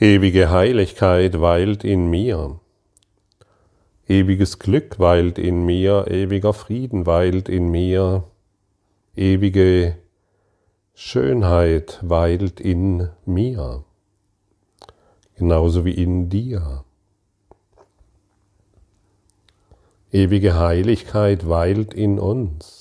Ewige Heiligkeit weilt in mir. Ewiges Glück weilt in mir, ewiger Frieden weilt in mir, ewige Schönheit weilt in mir, genauso wie in dir. Ewige Heiligkeit weilt in uns.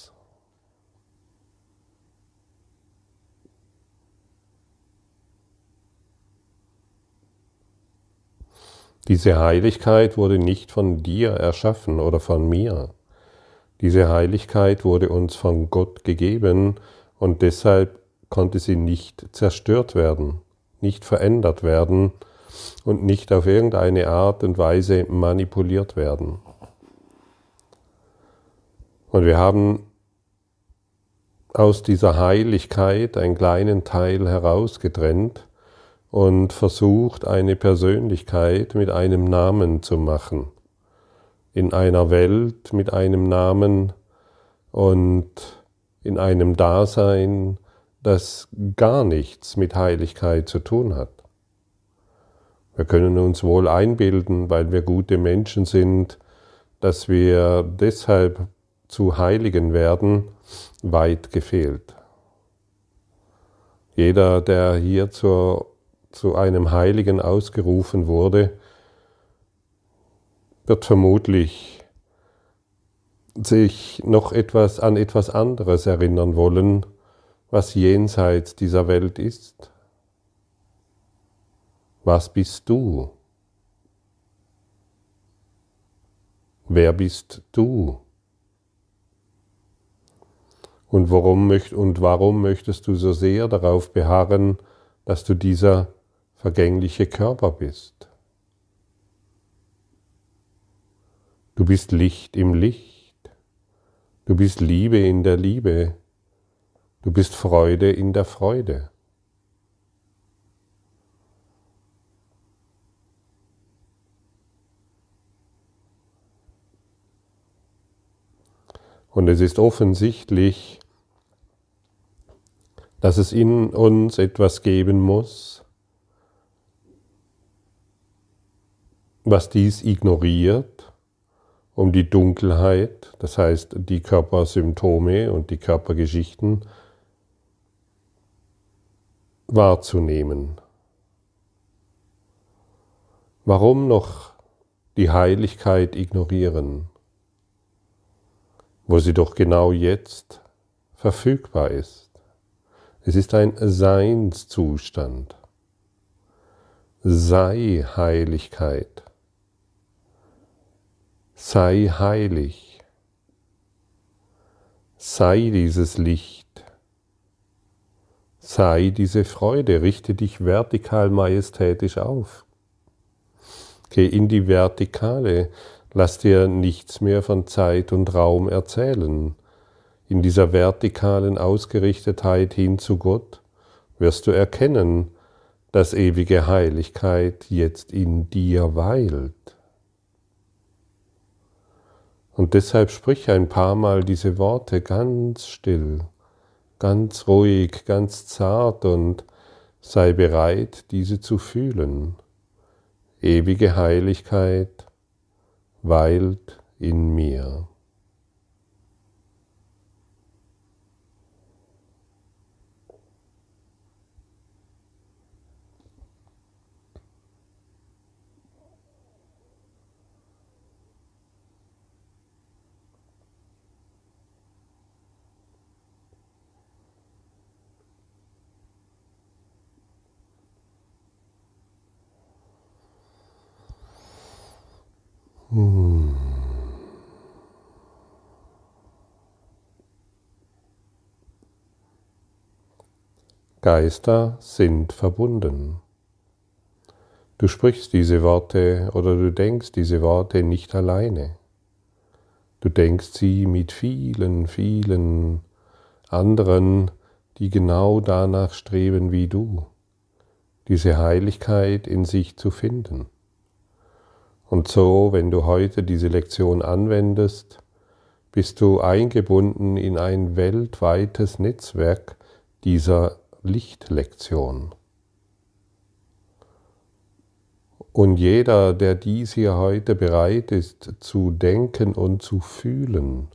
Diese Heiligkeit wurde nicht von dir erschaffen oder von mir. Diese Heiligkeit wurde uns von Gott gegeben und deshalb konnte sie nicht zerstört werden, nicht verändert werden und nicht auf irgendeine Art und Weise manipuliert werden. Und wir haben aus dieser Heiligkeit einen kleinen Teil herausgetrennt und versucht eine Persönlichkeit mit einem Namen zu machen. In einer Welt mit einem Namen und in einem Dasein, das gar nichts mit Heiligkeit zu tun hat. Wir können uns wohl einbilden, weil wir gute Menschen sind, dass wir deshalb zu Heiligen werden, weit gefehlt. Jeder, der hier zur zu einem Heiligen ausgerufen wurde, wird vermutlich sich noch etwas an etwas anderes erinnern wollen, was jenseits dieser Welt ist. Was bist du? Wer bist du? Und warum, und warum möchtest du so sehr darauf beharren, dass du dieser vergängliche Körper bist. Du bist Licht im Licht. Du bist Liebe in der Liebe. Du bist Freude in der Freude. Und es ist offensichtlich, dass es in uns etwas geben muss, was dies ignoriert, um die Dunkelheit, das heißt die Körpersymptome und die Körpergeschichten wahrzunehmen. Warum noch die Heiligkeit ignorieren, wo sie doch genau jetzt verfügbar ist? Es ist ein Seinszustand. Sei Heiligkeit. Sei heilig. Sei dieses Licht. Sei diese Freude. Richte dich vertikal majestätisch auf. Geh in die Vertikale. Lass dir nichts mehr von Zeit und Raum erzählen. In dieser vertikalen Ausgerichtetheit hin zu Gott wirst du erkennen, dass ewige Heiligkeit jetzt in dir weilt. Und deshalb sprich ein paar Mal diese Worte ganz still, ganz ruhig, ganz zart und sei bereit, diese zu fühlen. Ewige Heiligkeit weilt in mir. Geister sind verbunden. Du sprichst diese Worte oder du denkst diese Worte nicht alleine. Du denkst sie mit vielen, vielen anderen, die genau danach streben wie du, diese Heiligkeit in sich zu finden. Und so, wenn du heute diese Lektion anwendest, bist du eingebunden in ein weltweites Netzwerk dieser Lichtlektion. Und jeder, der dies hier heute bereit ist zu denken und zu fühlen,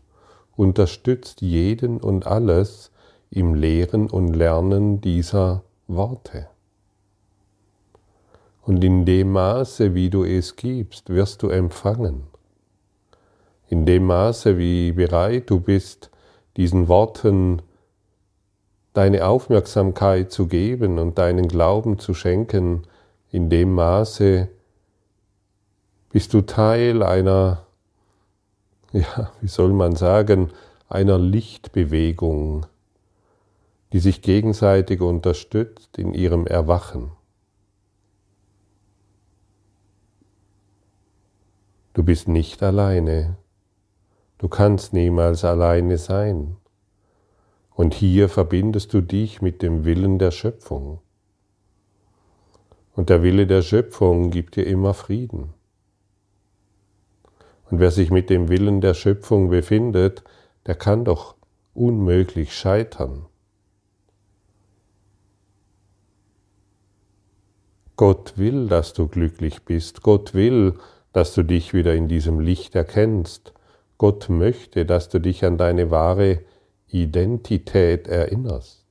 unterstützt jeden und alles im Lehren und Lernen dieser Worte. Und in dem Maße, wie du es gibst, wirst du empfangen. In dem Maße, wie bereit du bist, diesen Worten deine Aufmerksamkeit zu geben und deinen Glauben zu schenken, in dem Maße bist du Teil einer, ja, wie soll man sagen, einer Lichtbewegung, die sich gegenseitig unterstützt in ihrem Erwachen. Du bist nicht alleine. Du kannst niemals alleine sein. Und hier verbindest du dich mit dem Willen der Schöpfung. Und der Wille der Schöpfung gibt dir immer Frieden. Und wer sich mit dem Willen der Schöpfung befindet, der kann doch unmöglich scheitern. Gott will, dass du glücklich bist. Gott will, dass du dich wieder in diesem Licht erkennst. Gott möchte, dass du dich an deine wahre Identität erinnerst.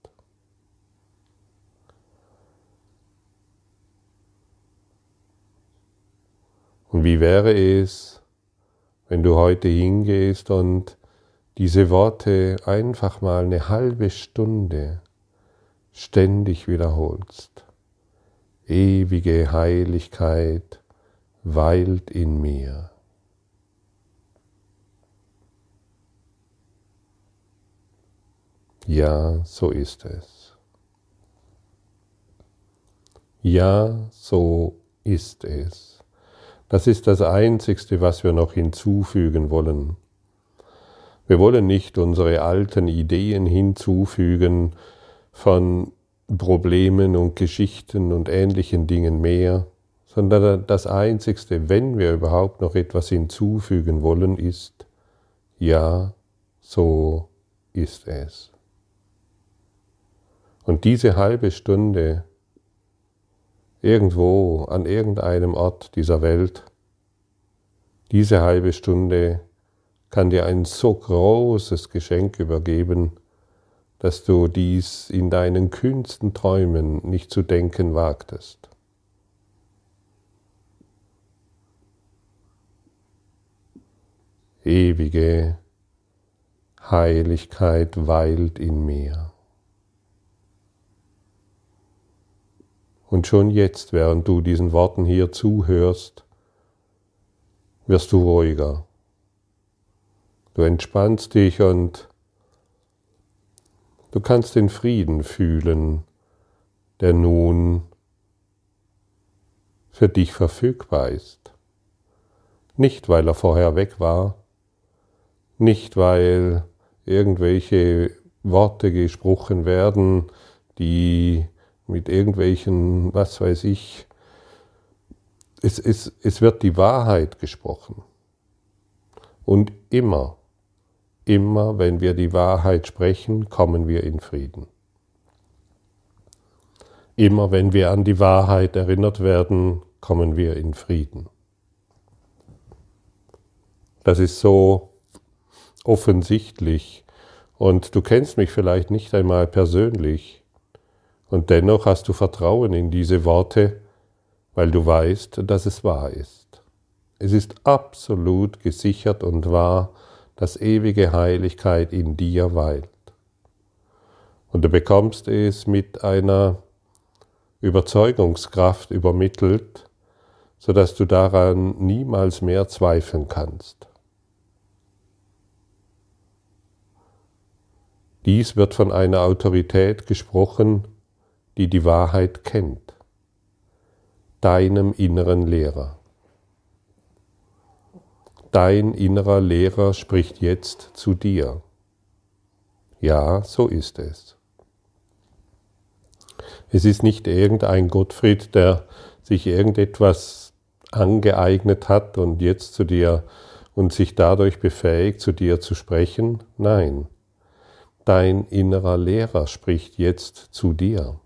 Und wie wäre es, wenn du heute hingehst und diese Worte einfach mal eine halbe Stunde ständig wiederholst. Ewige Heiligkeit weilt in mir. Ja, so ist es. Ja, so ist es. Das ist das Einzigste, was wir noch hinzufügen wollen. Wir wollen nicht unsere alten Ideen hinzufügen von Problemen und Geschichten und ähnlichen Dingen mehr, sondern das Einzigste, wenn wir überhaupt noch etwas hinzufügen wollen, ist, ja, so ist es. Und diese halbe Stunde irgendwo an irgendeinem Ort dieser Welt, diese halbe Stunde kann dir ein so großes Geschenk übergeben, dass du dies in deinen kühnsten Träumen nicht zu denken wagtest. Ewige Heiligkeit weilt in mir. Und schon jetzt, während du diesen Worten hier zuhörst, wirst du ruhiger. Du entspannst dich und du kannst den Frieden fühlen, der nun für dich verfügbar ist. Nicht, weil er vorher weg war, nicht, weil irgendwelche Worte gesprochen werden, die mit irgendwelchen, was weiß ich. Es, es, es wird die Wahrheit gesprochen. Und immer, immer, wenn wir die Wahrheit sprechen, kommen wir in Frieden. Immer wenn wir an die Wahrheit erinnert werden, kommen wir in Frieden. Das ist so offensichtlich. Und du kennst mich vielleicht nicht einmal persönlich, und dennoch hast du Vertrauen in diese Worte, weil du weißt, dass es wahr ist. Es ist absolut gesichert und wahr, dass ewige Heiligkeit in dir weilt. Und du bekommst es mit einer Überzeugungskraft übermittelt, sodass du daran niemals mehr zweifeln kannst. Dies wird von einer Autorität gesprochen, die die Wahrheit kennt, deinem inneren Lehrer. Dein innerer Lehrer spricht jetzt zu dir. Ja, so ist es. Es ist nicht irgendein Gottfried, der sich irgendetwas angeeignet hat und jetzt zu dir und sich dadurch befähigt, zu dir zu sprechen. Nein, dein innerer Lehrer spricht jetzt zu dir.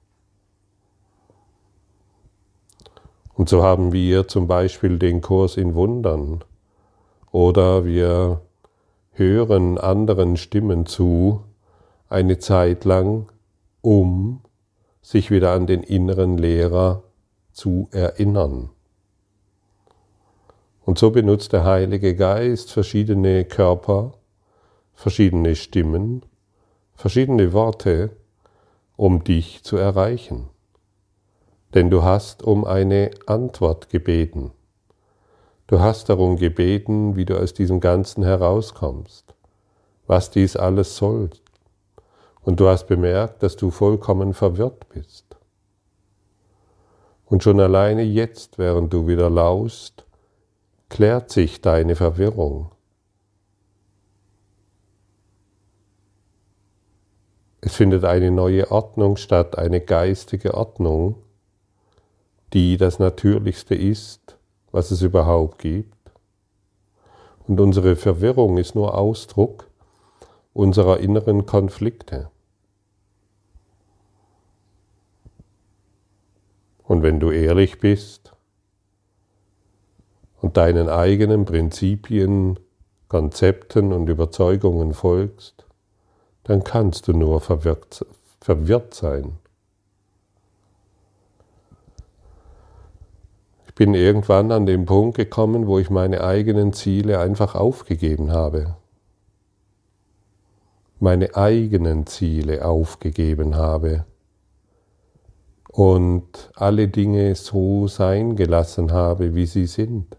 Und so haben wir zum Beispiel den Kurs in Wundern oder wir hören anderen Stimmen zu eine Zeit lang, um sich wieder an den inneren Lehrer zu erinnern. Und so benutzt der Heilige Geist verschiedene Körper, verschiedene Stimmen, verschiedene Worte, um dich zu erreichen. Denn du hast um eine Antwort gebeten. Du hast darum gebeten, wie du aus diesem Ganzen herauskommst, was dies alles soll. Und du hast bemerkt, dass du vollkommen verwirrt bist. Und schon alleine jetzt, während du wieder laust, klärt sich deine Verwirrung. Es findet eine neue Ordnung statt, eine geistige Ordnung, die das Natürlichste ist, was es überhaupt gibt. Und unsere Verwirrung ist nur Ausdruck unserer inneren Konflikte. Und wenn du ehrlich bist, und deinen eigenen Prinzipien, Konzepten und Überzeugungen folgst, dann kannst du nur verwirrt, verwirrt sein. Ich bin irgendwann an den Punkt gekommen, wo ich meine eigenen Ziele einfach aufgegeben habe. Meine eigenen Ziele aufgegeben habe und alle Dinge so sein gelassen habe, wie sie sind.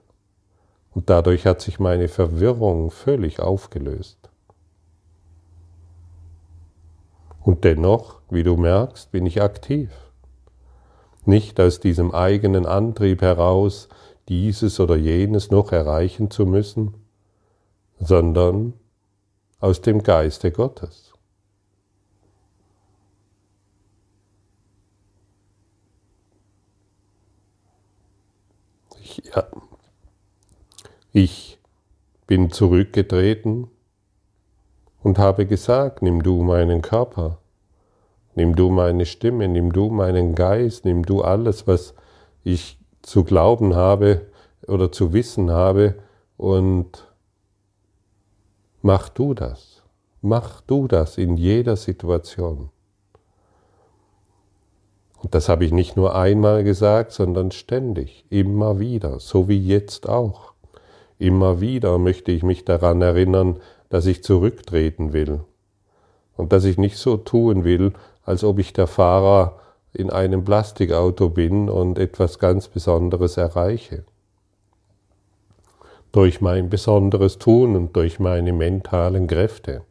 Und dadurch hat sich meine Verwirrung völlig aufgelöst. Und dennoch, wie du merkst, bin ich aktiv. Nicht aus diesem eigenen Antrieb heraus, dieses oder jenes noch erreichen zu müssen, sondern aus dem Geiste Gottes. Ich, ja, ich bin zurückgetreten und habe gesagt, nimm du meinen Körper, nimm du meine Stimme, nimm du meinen Geist, nimm du alles, was ich zu glauben habe oder zu wissen habe und mach du das. Mach du das in jeder Situation. Und das habe ich nicht nur einmal gesagt, sondern ständig, immer wieder, so wie jetzt auch. Immer wieder möchte ich mich daran erinnern, dass ich zurücktreten will und dass ich nicht so tun will, als ob ich der Fahrer in einem Plastikauto bin und etwas ganz Besonderes erreiche. Durch mein besonderes Tun und durch meine mentalen Kräfte.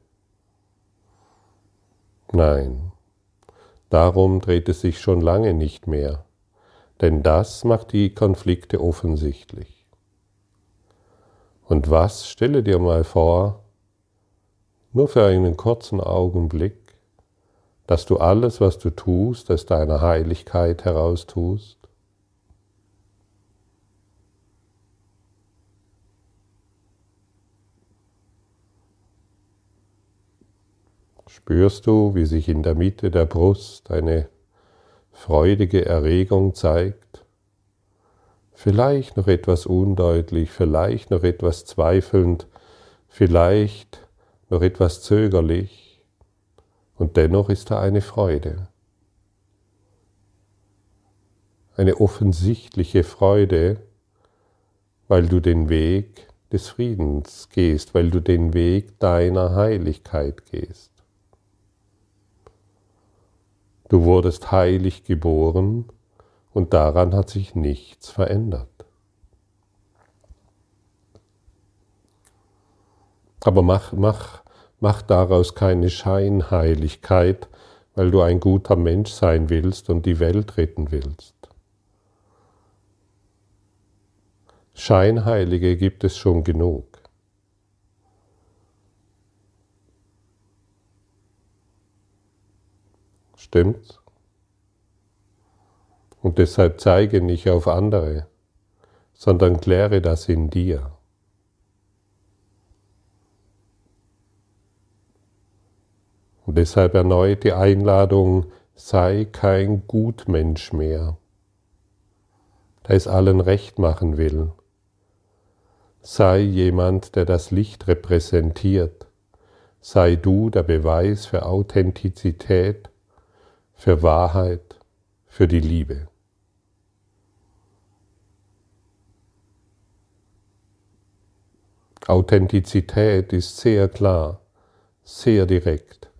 Nein, darum dreht es sich schon lange nicht mehr, denn das macht die Konflikte offensichtlich. Und was, stelle dir mal vor, nur für einen kurzen Augenblick, dass du alles, was du tust, aus deiner Heiligkeit heraus tust? Spürst du, wie sich in der Mitte der Brust eine freudige Erregung zeigt? vielleicht noch etwas undeutlich, vielleicht noch etwas zweifelnd, vielleicht noch etwas zögerlich, und dennoch ist da eine Freude, eine offensichtliche Freude, weil du den Weg des Friedens gehst, weil du den Weg deiner Heiligkeit gehst. Du wurdest heilig geboren, und daran hat sich nichts verändert. Aber mach, mach, mach daraus keine Scheinheiligkeit, weil du ein guter Mensch sein willst und die Welt retten willst. Scheinheilige gibt es schon genug. Stimmt's? Und deshalb zeige nicht auf andere, sondern kläre das in dir. Und deshalb erneut die Einladung, sei kein Gutmensch mehr. der es allen recht machen will. Sei jemand, der das Licht repräsentiert. Sei du der Beweis für Authentizität, für Wahrheit, für die Liebe. Authentizität ist sehr klar, sehr direkt,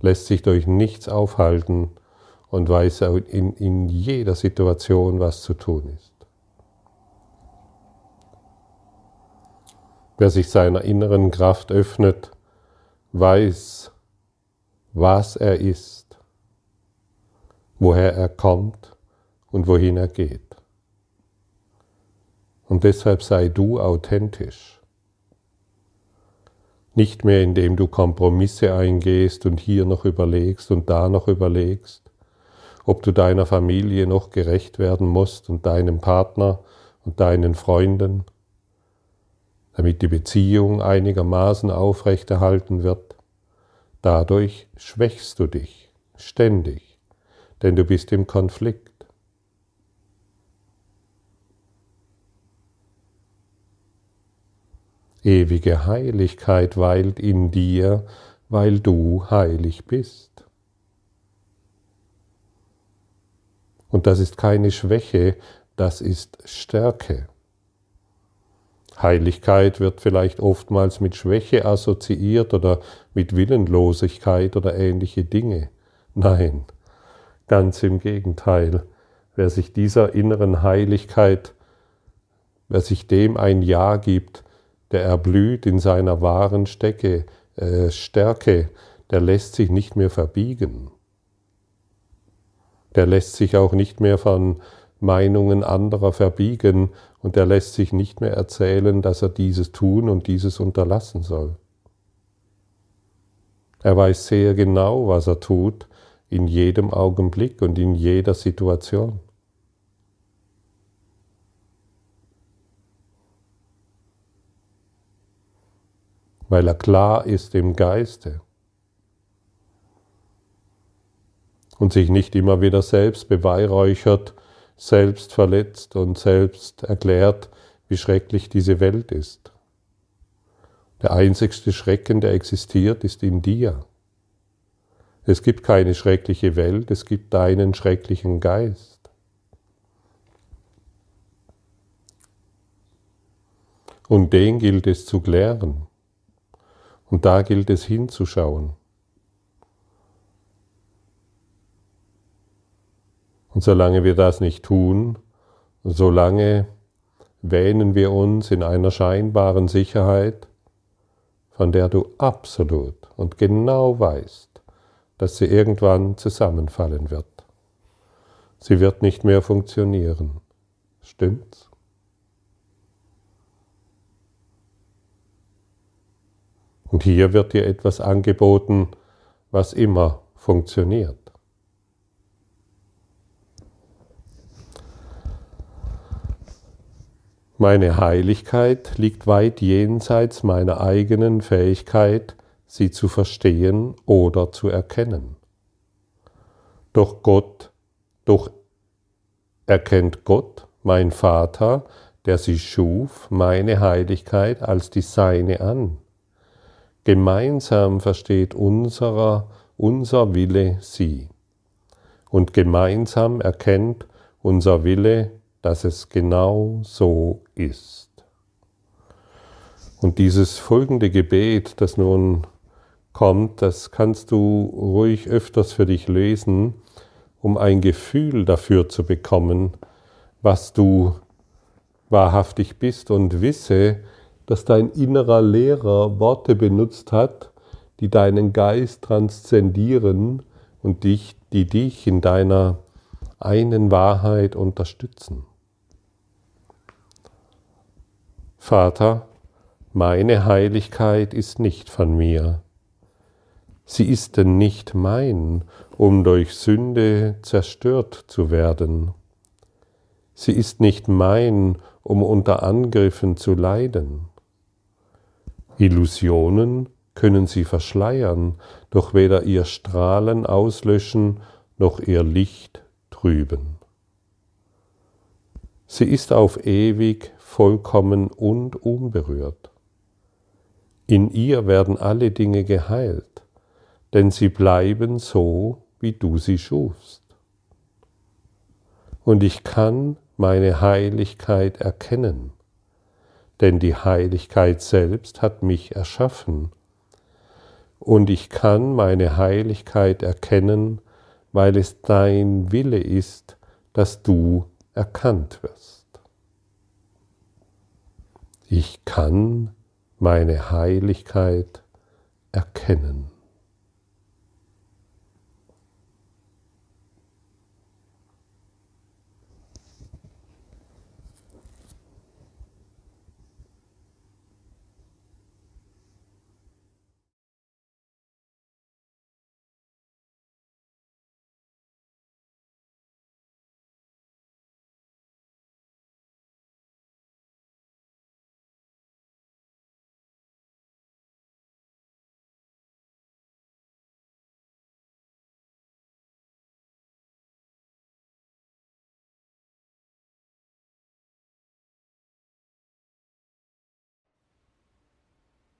lässt sich durch nichts aufhalten und weiß in, in jeder Situation, was zu tun ist. Wer sich seiner inneren Kraft öffnet, weiß, was er ist, woher er kommt und wohin er geht. Und deshalb sei du authentisch. Nicht mehr indem du Kompromisse eingehst und hier noch überlegst und da noch überlegst, ob du deiner Familie noch gerecht werden musst und deinem Partner und deinen Freunden, damit die Beziehung einigermaßen aufrechterhalten wird. Dadurch schwächst du dich ständig, denn du bist im Konflikt. Ewige Heiligkeit weilt in dir, weil du heilig bist. Und das ist keine Schwäche, das ist Stärke. Heiligkeit wird vielleicht oftmals mit Schwäche assoziiert oder mit Willenlosigkeit oder ähnliche Dinge. Nein, ganz im Gegenteil. Wer sich dieser inneren Heiligkeit, wer sich dem ein Ja gibt, der erblüht in seiner wahren Stecke, äh, Stärke, der lässt sich nicht mehr verbiegen. Der lässt sich auch nicht mehr von Meinungen anderer verbiegen und der lässt sich nicht mehr erzählen, dass er dieses tun und dieses unterlassen soll. Er weiß sehr genau, was er tut, in jedem Augenblick und in jeder Situation. Weil er klar ist im Geiste und sich nicht immer wieder selbst beweihräuchert, selbst verletzt und selbst erklärt, wie schrecklich diese Welt ist. Der einzigste Schrecken, der existiert, ist in dir. Es gibt keine schreckliche Welt, es gibt deinen schrecklichen Geist. Und den gilt es zu klären. Und da gilt es hinzuschauen. Und solange wir das nicht tun, solange wähnen wir uns in einer scheinbaren Sicherheit, von der du absolut und genau weißt, dass sie irgendwann zusammenfallen wird. Sie wird nicht mehr funktionieren. Stimmt's? Und hier wird dir etwas angeboten, was immer funktioniert. Meine Heiligkeit liegt weit jenseits meiner eigenen Fähigkeit, sie zu verstehen oder zu erkennen. Doch Gott, doch erkennt Gott, mein Vater, der sie schuf, meine Heiligkeit als die seine an Gemeinsam versteht unserer, unser Wille sie. Und gemeinsam erkennt unser Wille, dass es genau so ist. Und dieses folgende Gebet, das nun kommt, das kannst du ruhig öfters für dich lesen, um ein Gefühl dafür zu bekommen, was du wahrhaftig bist und wisse, dass dein innerer Lehrer Worte benutzt hat, die deinen Geist transzendieren und dich, die dich in deiner einen Wahrheit unterstützen. Vater, meine Heiligkeit ist nicht von mir. Sie ist denn nicht mein, um durch Sünde zerstört zu werden. Sie ist nicht mein, um unter Angriffen zu leiden. Illusionen können sie verschleiern, doch weder ihr Strahlen auslöschen noch ihr Licht trüben. Sie ist auf ewig vollkommen und unberührt. In ihr werden alle Dinge geheilt, denn sie bleiben so, wie du sie schufst. Und ich kann meine Heiligkeit erkennen, denn die Heiligkeit selbst hat mich erschaffen. Und ich kann meine Heiligkeit erkennen, weil es dein Wille ist, dass du erkannt wirst. Ich kann meine Heiligkeit erkennen.